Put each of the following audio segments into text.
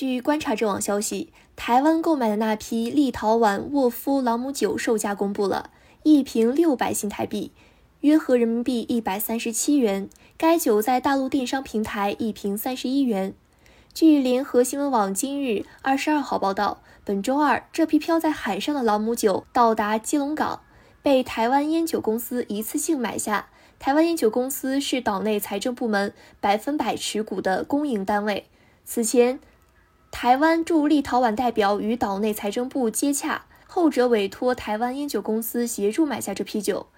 据观察者网消息，台湾购买的那批立陶宛沃夫朗姆酒售价公布了，一瓶六百新台币，约合人民币一百三十七元。该酒在大陆电商平台一瓶三十一元。据联合新闻网今日二十二号报道，本周二，这批漂在海上的朗姆酒到达基隆港，被台湾烟酒公司一次性买下。台湾烟酒公司是岛内财政部门百分百持股的公营单位。此前，台湾驻立陶宛代表与岛内财政部接洽，后者委托台湾烟酒公司协助买下这批酒。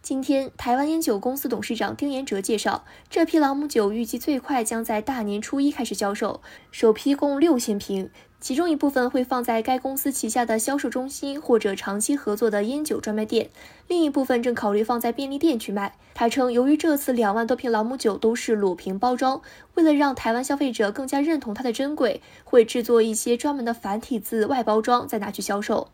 今天，台湾烟酒公司董事长丁延哲介绍，这批朗姆酒预计最快将在大年初一开始销售，首批共六千瓶。其中一部分会放在该公司旗下的销售中心或者长期合作的烟酒专卖店，另一部分正考虑放在便利店去卖。他称，由于这次两万多瓶朗姆酒都是裸瓶包装，为了让台湾消费者更加认同它的珍贵，会制作一些专门的繁体字外包装再拿去销售。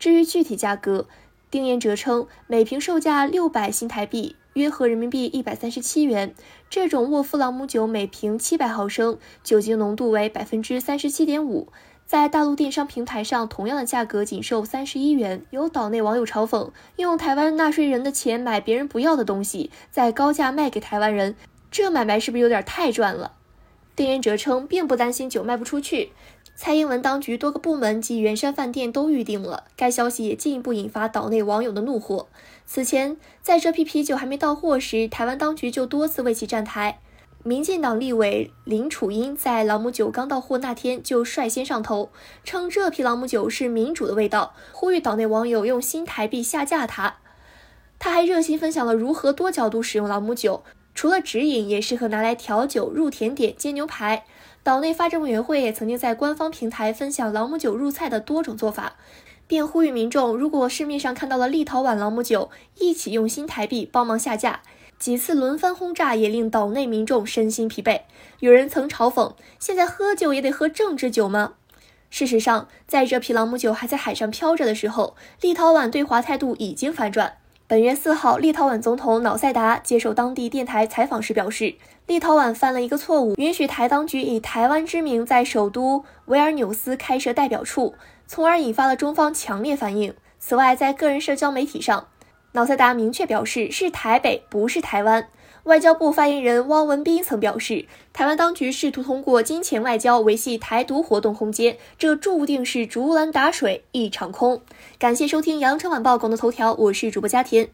至于具体价格，丁彦哲称，每瓶售价六百新台币，约合人民币一百三十七元。这种沃夫朗姆酒每瓶七百毫升，酒精浓度为百分之三十七点五。在大陆电商平台上，同样的价格仅售三十一元。有岛内网友嘲讽：“用台湾纳税人的钱买别人不要的东西，再高价卖给台湾人，这买卖是不是有点太赚了？”店员哲称，并不担心酒卖不出去。蔡英文当局多个部门及圆山饭店都预定了。该消息也进一步引发岛内网友的怒火。此前，在这批啤酒还没到货时，台湾当局就多次为其站台。民进党立委林楚英在朗姆酒刚到货那天就率先上头，称这批朗姆酒是民主的味道，呼吁岛内网友用新台币下架它。他还热心分享了如何多角度使用朗姆酒，除了直饮，也适合拿来调酒、入甜点、煎牛排。岛内发展委员会也曾经在官方平台分享朗姆酒入菜的多种做法，并呼吁民众，如果市面上看到了立陶宛朗姆酒，一起用新台币帮忙下架。几次轮番轰炸也令岛内民众身心疲惫。有人曾嘲讽：“现在喝酒也得喝政治酒吗？”事实上，在这批朗姆酒还在海上漂着的时候，立陶宛对华态度已经反转。本月四号，立陶宛总统瑙塞达接受当地电台采访时表示，立陶宛犯了一个错误，允许台当局以台湾之名在首都维尔纽斯开设代表处，从而引发了中方强烈反应。此外，在个人社交媒体上，瑙塞达明确表示是台北，不是台湾。外交部发言人汪文斌曾表示，台湾当局试图通过金钱外交维系台独活动空间，这注定是竹篮打水一场空。感谢收听羊城晚报广东头条，我是主播佳田。